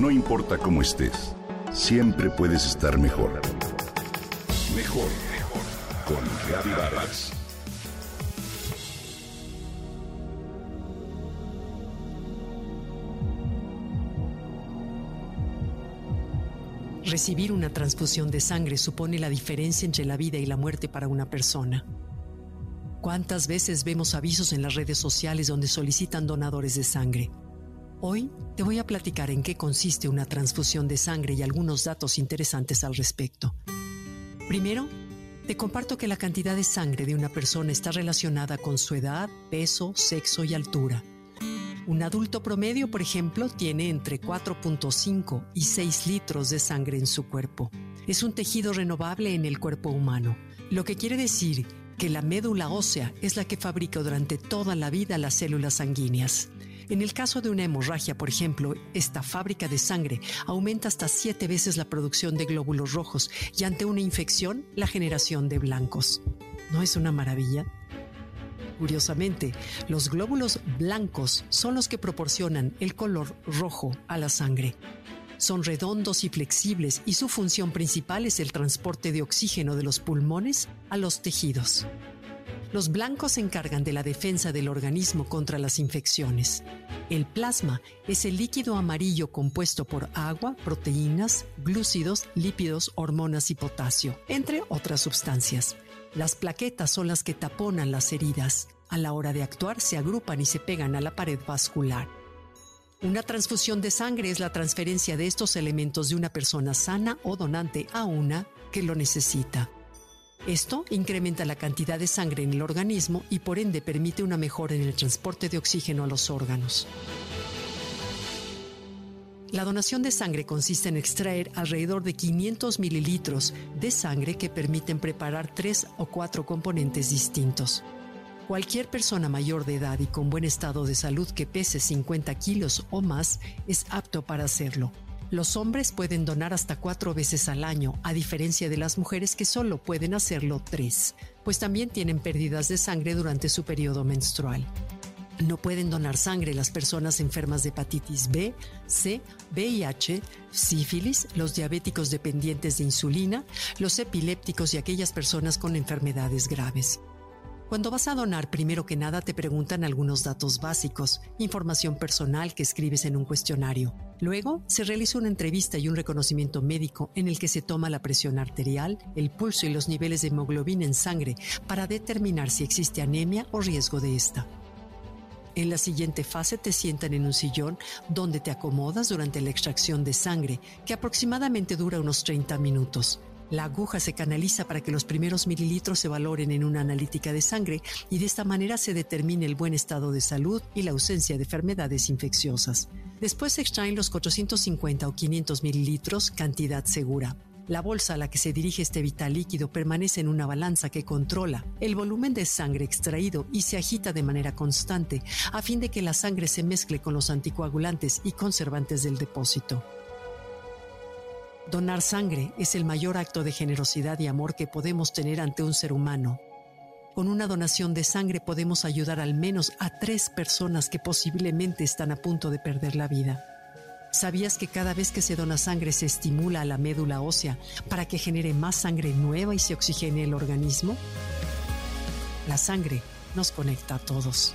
No importa cómo estés, siempre puedes estar mejor. Mejor, mejor. Con Vargas. Recibir una transfusión de sangre supone la diferencia entre la vida y la muerte para una persona. ¿Cuántas veces vemos avisos en las redes sociales donde solicitan donadores de sangre? Hoy te voy a platicar en qué consiste una transfusión de sangre y algunos datos interesantes al respecto. Primero, te comparto que la cantidad de sangre de una persona está relacionada con su edad, peso, sexo y altura. Un adulto promedio, por ejemplo, tiene entre 4.5 y 6 litros de sangre en su cuerpo. Es un tejido renovable en el cuerpo humano, lo que quiere decir que la médula ósea es la que fabrica durante toda la vida las células sanguíneas. En el caso de una hemorragia, por ejemplo, esta fábrica de sangre aumenta hasta siete veces la producción de glóbulos rojos y ante una infección, la generación de blancos. ¿No es una maravilla? Curiosamente, los glóbulos blancos son los que proporcionan el color rojo a la sangre. Son redondos y flexibles y su función principal es el transporte de oxígeno de los pulmones a los tejidos. Los blancos se encargan de la defensa del organismo contra las infecciones. El plasma es el líquido amarillo compuesto por agua, proteínas, glúcidos, lípidos, hormonas y potasio, entre otras sustancias. Las plaquetas son las que taponan las heridas. A la hora de actuar se agrupan y se pegan a la pared vascular. Una transfusión de sangre es la transferencia de estos elementos de una persona sana o donante a una que lo necesita. Esto incrementa la cantidad de sangre en el organismo y por ende permite una mejora en el transporte de oxígeno a los órganos. La donación de sangre consiste en extraer alrededor de 500 mililitros de sangre que permiten preparar tres o cuatro componentes distintos. Cualquier persona mayor de edad y con buen estado de salud que pese 50 kilos o más es apto para hacerlo. Los hombres pueden donar hasta cuatro veces al año, a diferencia de las mujeres que solo pueden hacerlo tres, pues también tienen pérdidas de sangre durante su periodo menstrual. No pueden donar sangre las personas enfermas de hepatitis B, C, VIH, sífilis, los diabéticos dependientes de insulina, los epilépticos y aquellas personas con enfermedades graves. Cuando vas a donar, primero que nada te preguntan algunos datos básicos, información personal que escribes en un cuestionario. Luego, se realiza una entrevista y un reconocimiento médico en el que se toma la presión arterial, el pulso y los niveles de hemoglobina en sangre para determinar si existe anemia o riesgo de esta. En la siguiente fase te sientan en un sillón donde te acomodas durante la extracción de sangre, que aproximadamente dura unos 30 minutos. La aguja se canaliza para que los primeros mililitros se valoren en una analítica de sangre y de esta manera se determine el buen estado de salud y la ausencia de enfermedades infecciosas. Después se extraen los 450 o 500 mililitros, cantidad segura. La bolsa a la que se dirige este vital líquido permanece en una balanza que controla el volumen de sangre extraído y se agita de manera constante a fin de que la sangre se mezcle con los anticoagulantes y conservantes del depósito. Donar sangre es el mayor acto de generosidad y amor que podemos tener ante un ser humano. Con una donación de sangre podemos ayudar al menos a tres personas que posiblemente están a punto de perder la vida. ¿Sabías que cada vez que se dona sangre se estimula a la médula ósea para que genere más sangre nueva y se oxigene el organismo? La sangre nos conecta a todos.